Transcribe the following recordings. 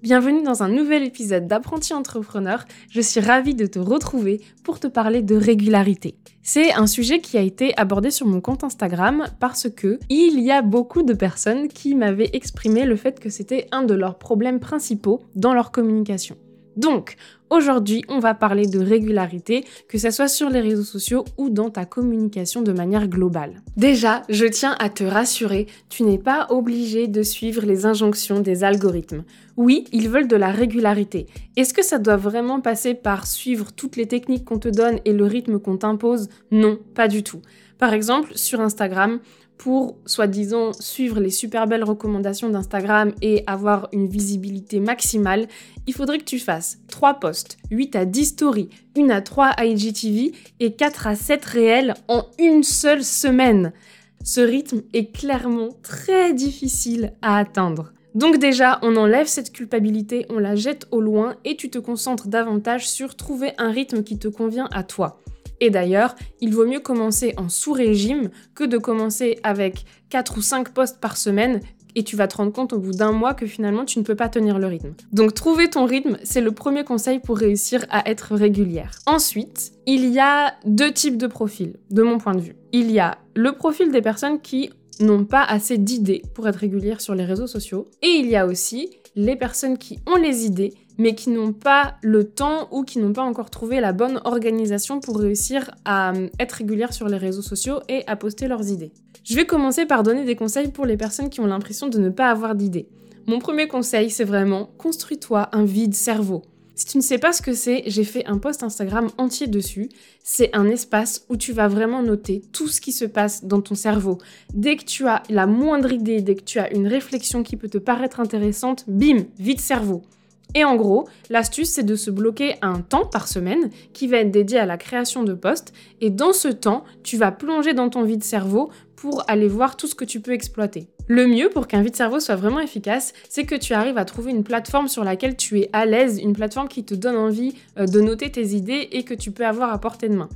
Bienvenue dans un nouvel épisode d'Apprenti Entrepreneur. Je suis ravie de te retrouver pour te parler de régularité. C'est un sujet qui a été abordé sur mon compte Instagram parce que il y a beaucoup de personnes qui m'avaient exprimé le fait que c'était un de leurs problèmes principaux dans leur communication. Donc, aujourd'hui, on va parler de régularité, que ce soit sur les réseaux sociaux ou dans ta communication de manière globale. Déjà, je tiens à te rassurer, tu n'es pas obligé de suivre les injonctions des algorithmes. Oui, ils veulent de la régularité. Est-ce que ça doit vraiment passer par suivre toutes les techniques qu'on te donne et le rythme qu'on t'impose? Non, pas du tout. Par exemple, sur Instagram, pour soi-disant suivre les super belles recommandations d'Instagram et avoir une visibilité maximale, il faudrait que tu fasses 3 posts, 8 à 10 stories, 1 à 3 IGTV et 4 à 7 réels en une seule semaine. Ce rythme est clairement très difficile à atteindre. Donc déjà, on enlève cette culpabilité, on la jette au loin et tu te concentres davantage sur trouver un rythme qui te convient à toi. Et d'ailleurs, il vaut mieux commencer en sous-régime que de commencer avec 4 ou 5 postes par semaine et tu vas te rendre compte au bout d'un mois que finalement tu ne peux pas tenir le rythme. Donc trouver ton rythme, c'est le premier conseil pour réussir à être régulière. Ensuite, il y a deux types de profils, de mon point de vue. Il y a le profil des personnes qui n'ont pas assez d'idées pour être régulières sur les réseaux sociaux. Et il y a aussi les personnes qui ont les idées mais qui n'ont pas le temps ou qui n'ont pas encore trouvé la bonne organisation pour réussir à euh, être régulières sur les réseaux sociaux et à poster leurs idées. Je vais commencer par donner des conseils pour les personnes qui ont l'impression de ne pas avoir d'idées. Mon premier conseil, c'est vraiment construis-toi un vide cerveau. Si tu ne sais pas ce que c'est, j'ai fait un post Instagram entier dessus. C'est un espace où tu vas vraiment noter tout ce qui se passe dans ton cerveau. Dès que tu as la moindre idée, dès que tu as une réflexion qui peut te paraître intéressante, bim, vide cerveau. Et en gros, l'astuce, c'est de se bloquer un temps par semaine qui va être dédié à la création de postes. Et dans ce temps, tu vas plonger dans ton vide cerveau pour aller voir tout ce que tu peux exploiter. Le mieux pour qu'un vide cerveau soit vraiment efficace, c'est que tu arrives à trouver une plateforme sur laquelle tu es à l'aise, une plateforme qui te donne envie euh, de noter tes idées et que tu peux avoir à portée de main.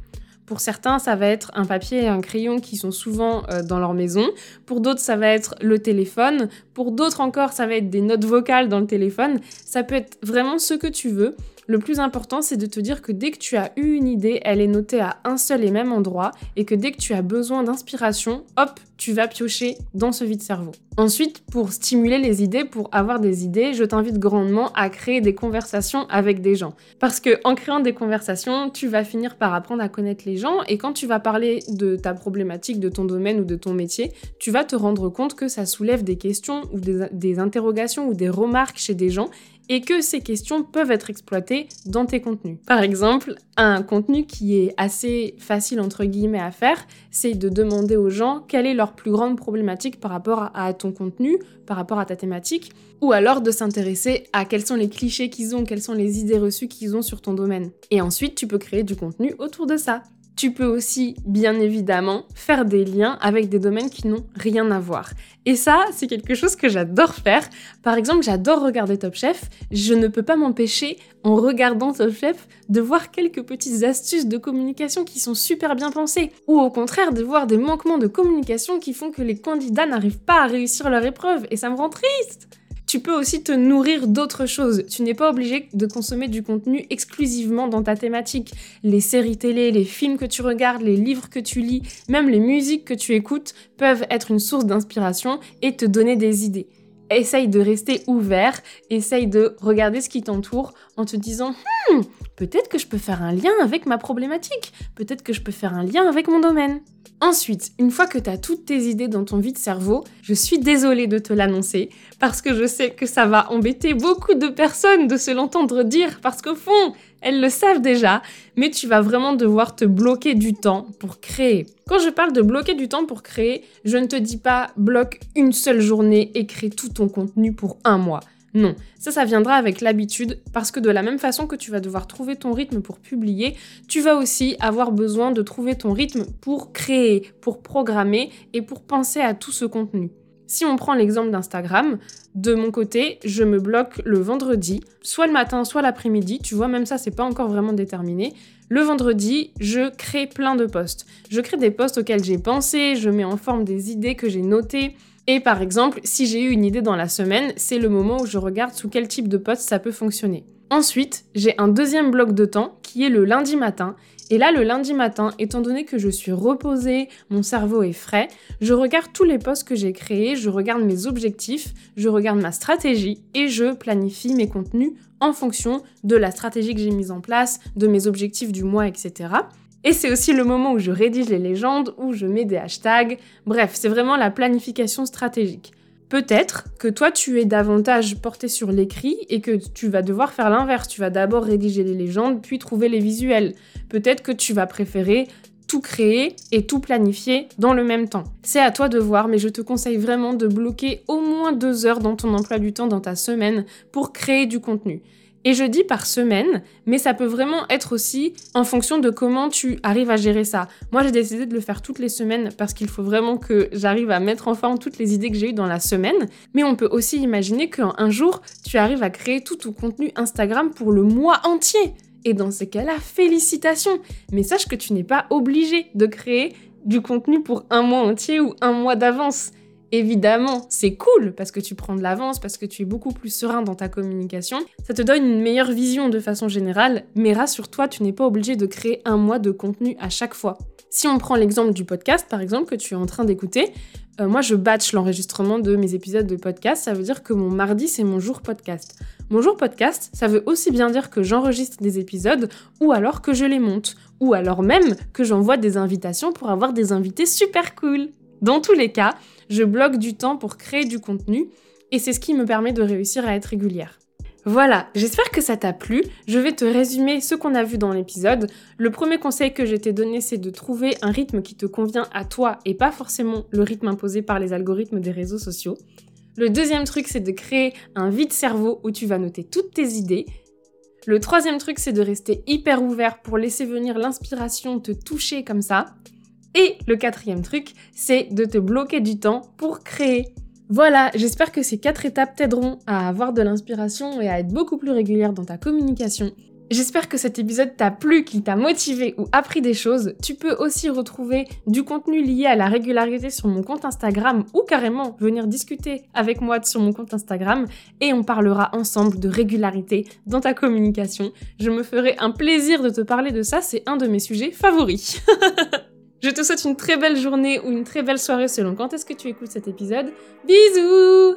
Pour certains, ça va être un papier et un crayon qui sont souvent euh, dans leur maison. Pour d'autres, ça va être le téléphone. Pour d'autres encore, ça va être des notes vocales dans le téléphone. Ça peut être vraiment ce que tu veux. Le plus important, c'est de te dire que dès que tu as eu une idée, elle est notée à un seul et même endroit et que dès que tu as besoin d'inspiration, hop, tu vas piocher dans ce vide cerveau. Ensuite, pour stimuler les idées, pour avoir des idées, je t'invite grandement à créer des conversations avec des gens. Parce que en créant des conversations, tu vas finir par apprendre à connaître les gens et quand tu vas parler de ta problématique, de ton domaine ou de ton métier, tu vas te rendre compte que ça soulève des questions ou des, des interrogations ou des remarques chez des gens et que ces questions peuvent être exploitées dans tes contenus. Par exemple, un contenu qui est assez facile entre guillemets à faire, c'est de demander aux gens quelle est leur plus grande problématique par rapport à ton contenu, par rapport à ta thématique, ou alors de s'intéresser à quels sont les clichés qu'ils ont, quelles sont les idées reçues qu'ils ont sur ton domaine. Et ensuite, tu peux créer du contenu autour de ça. Tu peux aussi, bien évidemment, faire des liens avec des domaines qui n'ont rien à voir. Et ça, c'est quelque chose que j'adore faire. Par exemple, j'adore regarder Top Chef. Je ne peux pas m'empêcher, en regardant Top Chef, de voir quelques petites astuces de communication qui sont super bien pensées. Ou au contraire, de voir des manquements de communication qui font que les candidats n'arrivent pas à réussir leur épreuve. Et ça me rend triste tu peux aussi te nourrir d'autres choses. Tu n'es pas obligé de consommer du contenu exclusivement dans ta thématique. Les séries télé, les films que tu regardes, les livres que tu lis, même les musiques que tu écoutes peuvent être une source d'inspiration et te donner des idées. Essaye de rester ouvert, essaye de regarder ce qui t'entoure en te disant hmm, peut-être que je peux faire un lien avec ma problématique, peut-être que je peux faire un lien avec mon domaine. Ensuite, une fois que tu as toutes tes idées dans ton vide cerveau, je suis désolée de te l'annoncer parce que je sais que ça va embêter beaucoup de personnes de se l'entendre dire parce qu'au fond, elles le savent déjà, mais tu vas vraiment devoir te bloquer du temps pour créer. Quand je parle de bloquer du temps pour créer, je ne te dis pas bloque une seule journée et crée tout ton contenu pour un mois. Non, ça, ça viendra avec l'habitude, parce que de la même façon que tu vas devoir trouver ton rythme pour publier, tu vas aussi avoir besoin de trouver ton rythme pour créer, pour programmer et pour penser à tout ce contenu. Si on prend l'exemple d'Instagram, de mon côté, je me bloque le vendredi, soit le matin, soit l'après-midi. Tu vois, même ça, c'est pas encore vraiment déterminé. Le vendredi, je crée plein de posts. Je crée des posts auxquels j'ai pensé, je mets en forme des idées que j'ai notées. Et par exemple, si j'ai eu une idée dans la semaine, c'est le moment où je regarde sous quel type de post ça peut fonctionner. Ensuite, j'ai un deuxième bloc de temps qui est le lundi matin. Et là, le lundi matin, étant donné que je suis reposée, mon cerveau est frais, je regarde tous les posts que j'ai créés, je regarde mes objectifs, je regarde ma stratégie et je planifie mes contenus en fonction de la stratégie que j'ai mise en place, de mes objectifs du mois, etc. Et c'est aussi le moment où je rédige les légendes, où je mets des hashtags. Bref, c'est vraiment la planification stratégique. Peut-être que toi, tu es davantage porté sur l'écrit et que tu vas devoir faire l'inverse. Tu vas d'abord rédiger les légendes, puis trouver les visuels. Peut-être que tu vas préférer tout créer et tout planifier dans le même temps. C'est à toi de voir, mais je te conseille vraiment de bloquer au moins deux heures dans ton emploi du temps dans ta semaine pour créer du contenu. Et je dis par semaine, mais ça peut vraiment être aussi en fonction de comment tu arrives à gérer ça. Moi, j'ai décidé de le faire toutes les semaines parce qu'il faut vraiment que j'arrive à mettre en forme toutes les idées que j'ai eues dans la semaine. Mais on peut aussi imaginer qu'un jour, tu arrives à créer tout ton contenu Instagram pour le mois entier. Et dans ces cas-là, félicitations. Mais sache que tu n'es pas obligé de créer du contenu pour un mois entier ou un mois d'avance. Évidemment, c'est cool parce que tu prends de l'avance, parce que tu es beaucoup plus serein dans ta communication. Ça te donne une meilleure vision de façon générale, mais rassure-toi, tu n'es pas obligé de créer un mois de contenu à chaque fois. Si on prend l'exemple du podcast, par exemple, que tu es en train d'écouter, euh, moi je batch l'enregistrement de mes épisodes de podcast, ça veut dire que mon mardi c'est mon jour podcast. Mon jour podcast, ça veut aussi bien dire que j'enregistre des épisodes ou alors que je les monte, ou alors même que j'envoie des invitations pour avoir des invités super cool. Dans tous les cas, je bloque du temps pour créer du contenu et c'est ce qui me permet de réussir à être régulière. Voilà, j'espère que ça t'a plu. Je vais te résumer ce qu'on a vu dans l'épisode. Le premier conseil que je t'ai donné, c'est de trouver un rythme qui te convient à toi et pas forcément le rythme imposé par les algorithmes des réseaux sociaux. Le deuxième truc, c'est de créer un vide cerveau où tu vas noter toutes tes idées. Le troisième truc, c'est de rester hyper ouvert pour laisser venir l'inspiration te toucher comme ça. Et le quatrième truc, c'est de te bloquer du temps pour créer. Voilà, j'espère que ces quatre étapes t'aideront à avoir de l'inspiration et à être beaucoup plus régulière dans ta communication. J'espère que cet épisode t'a plu, qu'il t'a motivé ou appris des choses. Tu peux aussi retrouver du contenu lié à la régularité sur mon compte Instagram ou carrément venir discuter avec moi sur mon compte Instagram et on parlera ensemble de régularité dans ta communication. Je me ferai un plaisir de te parler de ça, c'est un de mes sujets favoris. Je te souhaite une très belle journée ou une très belle soirée selon quand est-ce que tu écoutes cet épisode. Bisous